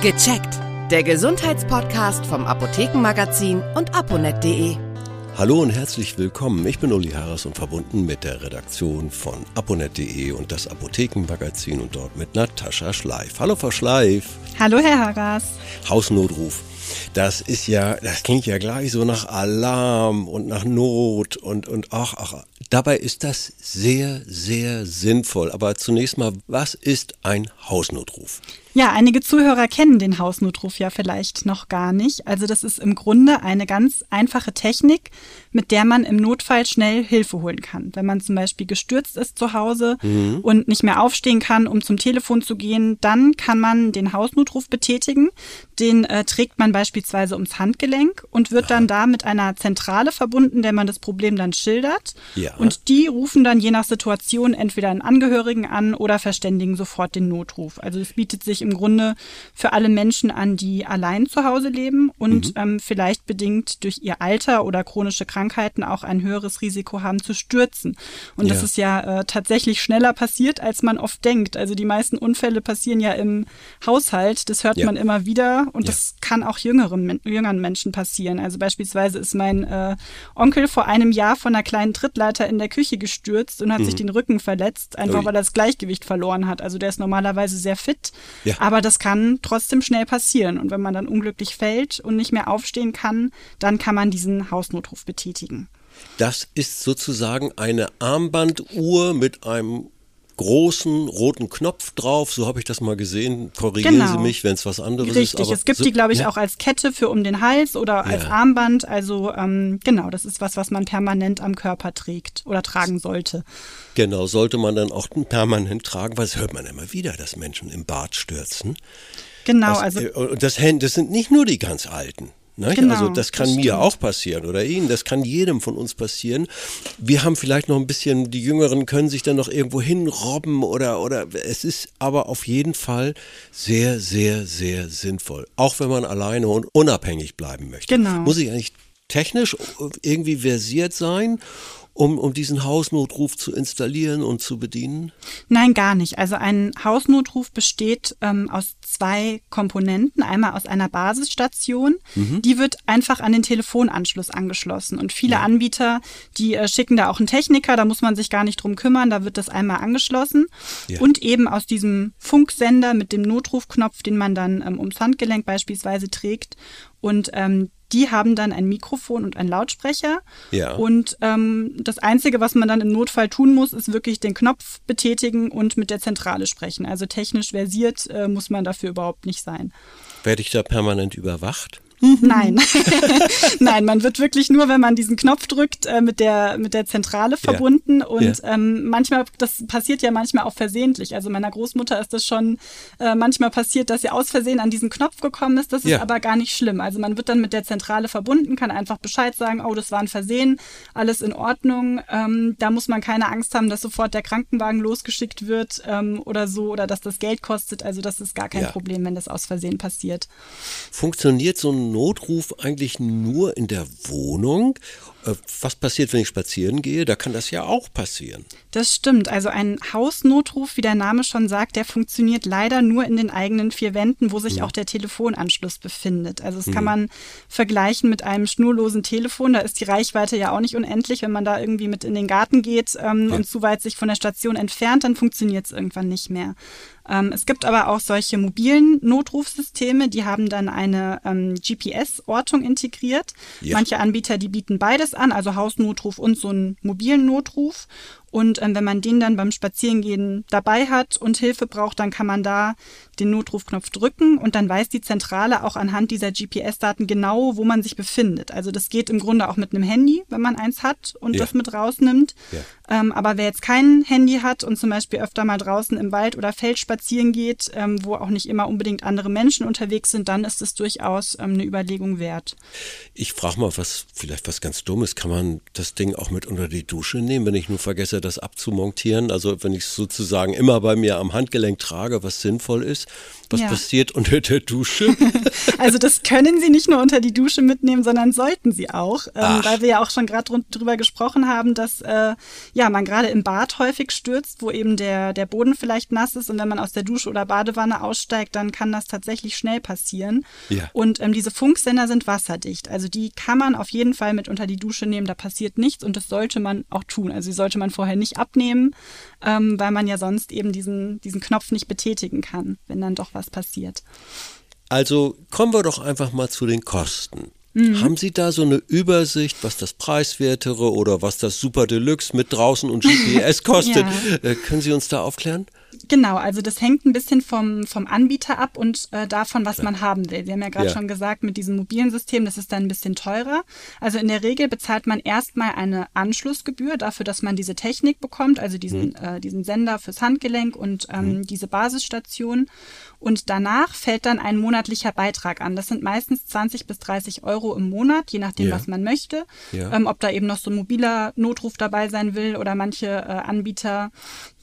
Gecheckt. Der Gesundheitspodcast vom Apothekenmagazin und aponet.de. Hallo und herzlich willkommen. Ich bin Uli Harras und verbunden mit der Redaktion von aponet.de und das Apothekenmagazin und dort mit Natascha Schleif. Hallo Frau Schleif. Hallo Herr Harras. Hausnotruf. Das ist ja, das klingt ja gleich so nach Alarm und nach Not und, und ach, ach. Dabei ist das sehr, sehr sinnvoll. Aber zunächst mal, was ist ein Hausnotruf? Ja, einige Zuhörer kennen den Hausnotruf ja vielleicht noch gar nicht. Also das ist im Grunde eine ganz einfache Technik, mit der man im Notfall schnell Hilfe holen kann. Wenn man zum Beispiel gestürzt ist zu Hause mhm. und nicht mehr aufstehen kann, um zum Telefon zu gehen, dann kann man den Hausnotruf betätigen. Den äh, trägt man beispielsweise ums Handgelenk und wird Aha. dann da mit einer Zentrale verbunden, der man das Problem dann schildert. Ja. Und die rufen dann je nach Situation entweder einen Angehörigen an oder verständigen sofort den Notruf. Also es bietet sich im Grunde für alle Menschen an, die allein zu Hause leben und mhm. ähm, vielleicht bedingt durch ihr Alter oder chronische Krankheiten auch ein höheres Risiko haben zu stürzen. Und ja. das ist ja äh, tatsächlich schneller passiert, als man oft denkt. Also die meisten Unfälle passieren ja im Haushalt, das hört ja. man immer wieder und ja. das kann auch jüngeren, jüngeren Menschen passieren. Also beispielsweise ist mein äh, Onkel vor einem Jahr von einer kleinen Trittleiter in der Küche gestürzt und hat mhm. sich den Rücken verletzt, einfach Ui. weil er das Gleichgewicht verloren hat. Also der ist normalerweise sehr fit, ja. Aber das kann trotzdem schnell passieren. Und wenn man dann unglücklich fällt und nicht mehr aufstehen kann, dann kann man diesen Hausnotruf betätigen. Das ist sozusagen eine Armbanduhr mit einem großen roten Knopf drauf, so habe ich das mal gesehen. Korrigieren genau. Sie mich, wenn es was anderes Richtig. ist. Richtig, es gibt so, die, glaube ich, ja. auch als Kette für um den Hals oder ja. als Armband. Also ähm, genau, das ist was, was man permanent am Körper trägt oder tragen sollte. Genau, sollte man dann auch permanent tragen, weil das hört man immer wieder, dass Menschen im Bad stürzen. Genau, was, also. Und das, das sind nicht nur die ganz Alten. Ne? Genau, also das kann das mir auch passieren oder Ihnen, das kann jedem von uns passieren. Wir haben vielleicht noch ein bisschen, die Jüngeren können sich dann noch irgendwo hinrobben oder, oder es ist aber auf jeden Fall sehr, sehr, sehr sinnvoll. Auch wenn man alleine und unabhängig bleiben möchte. Genau. Muss ich eigentlich technisch irgendwie versiert sein um, um diesen Hausnotruf zu installieren und zu bedienen? Nein, gar nicht. Also ein Hausnotruf besteht ähm, aus zwei Komponenten. Einmal aus einer Basisstation. Mhm. Die wird einfach an den Telefonanschluss angeschlossen. Und viele ja. Anbieter, die äh, schicken da auch einen Techniker, da muss man sich gar nicht drum kümmern, da wird das einmal angeschlossen. Ja. Und eben aus diesem Funksender mit dem Notrufknopf, den man dann ähm, ums Handgelenk beispielsweise trägt. Und ähm, die haben dann ein Mikrofon und einen Lautsprecher. Ja. Und ähm, das Einzige, was man dann im Notfall tun muss, ist wirklich den Knopf betätigen und mit der Zentrale sprechen. Also technisch versiert äh, muss man dafür überhaupt nicht sein. Werde ich da permanent überwacht? Nein. Nein, man wird wirklich nur, wenn man diesen Knopf drückt, äh, mit, der, mit der Zentrale verbunden. Ja. Und ja. Ähm, manchmal, das passiert ja manchmal auch versehentlich. Also meiner Großmutter ist das schon äh, manchmal passiert, dass sie aus Versehen an diesen Knopf gekommen ist. Das ist ja. aber gar nicht schlimm. Also man wird dann mit der Zentrale verbunden, kann einfach Bescheid sagen, oh, das war ein Versehen, alles in Ordnung. Ähm, da muss man keine Angst haben, dass sofort der Krankenwagen losgeschickt wird ähm, oder so oder dass das Geld kostet. Also das ist gar kein Problem, wenn das aus Versehen passiert. Funktioniert so ein Notruf eigentlich nur in der Wohnung? Äh, was passiert, wenn ich spazieren gehe? Da kann das ja auch passieren. Das stimmt. Also ein Hausnotruf, wie der Name schon sagt, der funktioniert leider nur in den eigenen vier Wänden, wo sich hm. auch der Telefonanschluss befindet. Also das hm. kann man vergleichen mit einem schnurlosen Telefon. Da ist die Reichweite ja auch nicht unendlich. Wenn man da irgendwie mit in den Garten geht ähm, ja. und zu weit sich von der Station entfernt, dann funktioniert es irgendwann nicht mehr. Ähm, es gibt aber auch solche mobilen Notrufsysteme, die haben dann eine ähm, GPS-Ortung integriert. Ja. Manche Anbieter, die bieten beides an, also Hausnotruf und so einen mobilen Notruf. Und ähm, wenn man den dann beim Spazierengehen dabei hat und Hilfe braucht, dann kann man da den Notrufknopf drücken und dann weiß die Zentrale auch anhand dieser GPS-Daten genau, wo man sich befindet. Also das geht im Grunde auch mit einem Handy, wenn man eins hat und ja. das mit rausnimmt. Ja. Ähm, aber wer jetzt kein Handy hat und zum Beispiel öfter mal draußen im Wald oder Feld spazieren geht, ähm, wo auch nicht immer unbedingt andere Menschen unterwegs sind, dann ist es durchaus ähm, eine Überlegung wert. Ich frage mal, was vielleicht was ganz Dummes, kann man das Ding auch mit unter die Dusche nehmen, wenn ich nur vergesse, besser, das abzumontieren. Also wenn ich es sozusagen immer bei mir am Handgelenk trage, was sinnvoll ist. Was ja. passiert unter der Dusche? also das können Sie nicht nur unter die Dusche mitnehmen, sondern sollten Sie auch, ähm, weil wir ja auch schon gerade drüber gesprochen haben, dass äh, ja man gerade im Bad häufig stürzt, wo eben der der Boden vielleicht nass ist und wenn man aus der Dusche oder Badewanne aussteigt, dann kann das tatsächlich schnell passieren. Ja. Und ähm, diese Funksender sind wasserdicht, also die kann man auf jeden Fall mit unter die Dusche nehmen. Da passiert nichts und das sollte man auch tun. Also die sollte man vorher nicht abnehmen, ähm, weil man ja sonst eben diesen diesen Knopf nicht betätigen kann, wenn dann doch was was passiert. Also kommen wir doch einfach mal zu den Kosten. Mhm. Haben Sie da so eine Übersicht, was das preiswertere oder was das Super Deluxe mit draußen und GPS kostet? ja. äh, können Sie uns da aufklären? Genau, also das hängt ein bisschen vom, vom Anbieter ab und äh, davon, was Klar. man haben will. Wir haben ja gerade ja. schon gesagt, mit diesem mobilen System, das ist dann ein bisschen teurer. Also in der Regel bezahlt man erstmal eine Anschlussgebühr dafür, dass man diese Technik bekommt, also diesen, mhm. äh, diesen Sender fürs Handgelenk und ähm, mhm. diese Basisstation. Und danach fällt dann ein monatlicher Beitrag an. Das sind meistens 20 bis 30 Euro im Monat, je nachdem, ja. was man möchte. Ja. Ähm, ob da eben noch so ein mobiler Notruf dabei sein will oder manche äh, Anbieter,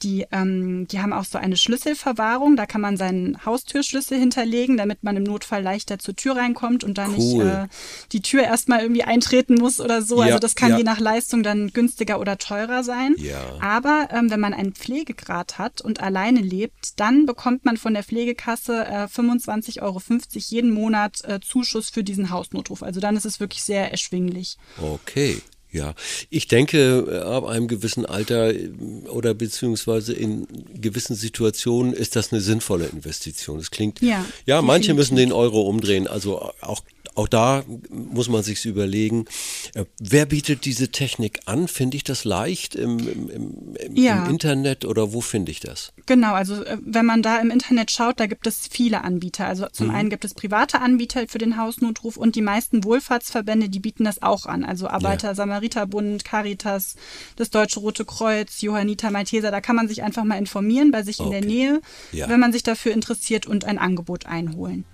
die, ähm, die haben auch so eine Schlüsselverwahrung. Da kann man seinen Haustürschlüssel hinterlegen, damit man im Notfall leichter zur Tür reinkommt und da cool. nicht äh, die Tür erstmal irgendwie eintreten muss oder so. Ja. Also das kann je nach Leistung dann günstiger oder teurer sein. Aber ähm, wenn man einen Pflegegrad hat und alleine lebt, dann bekommt man von der Pflegekasse Kasse äh, 25,50 Euro jeden Monat äh, Zuschuss für diesen Hausnotruf. Also dann ist es wirklich sehr erschwinglich. Okay. Ja, ich denke, äh, ab einem gewissen Alter äh, oder beziehungsweise in gewissen Situationen ist das eine sinnvolle Investition. Das klingt, ja, ja manche müssen den Euro umdrehen. Also auch auch da muss man sich überlegen, äh, wer bietet diese Technik an? Finde ich das leicht im, im, im, ja. im Internet oder wo finde ich das? Genau, also äh, wenn man da im Internet schaut, da gibt es viele Anbieter. Also zum mhm. einen gibt es private Anbieter für den Hausnotruf und die meisten Wohlfahrtsverbände, die bieten das auch an. Also Arbeiter-Samariterbund, Caritas, das Deutsche Rote Kreuz, Johanniter Malteser, da kann man sich einfach mal informieren bei sich okay. in der Nähe, ja. wenn man sich dafür interessiert und ein Angebot einholen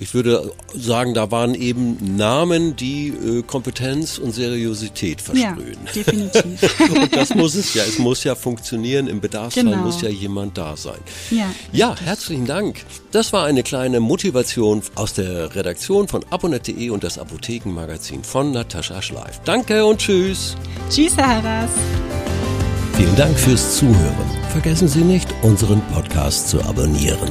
ich würde sagen, da waren eben Namen, die äh, Kompetenz und Seriosität versprühen. Ja, definitiv. und das muss es ja. Es muss ja funktionieren. Im Bedarfsfall genau. muss ja jemand da sein. Ja, ja herzlichen Dank. Das war eine kleine Motivation aus der Redaktion von abonnet.de und das Apothekenmagazin von Natascha Schleif. Danke und tschüss. Tschüss, Herr Harras. Vielen Dank fürs Zuhören. Vergessen Sie nicht, unseren Podcast zu abonnieren.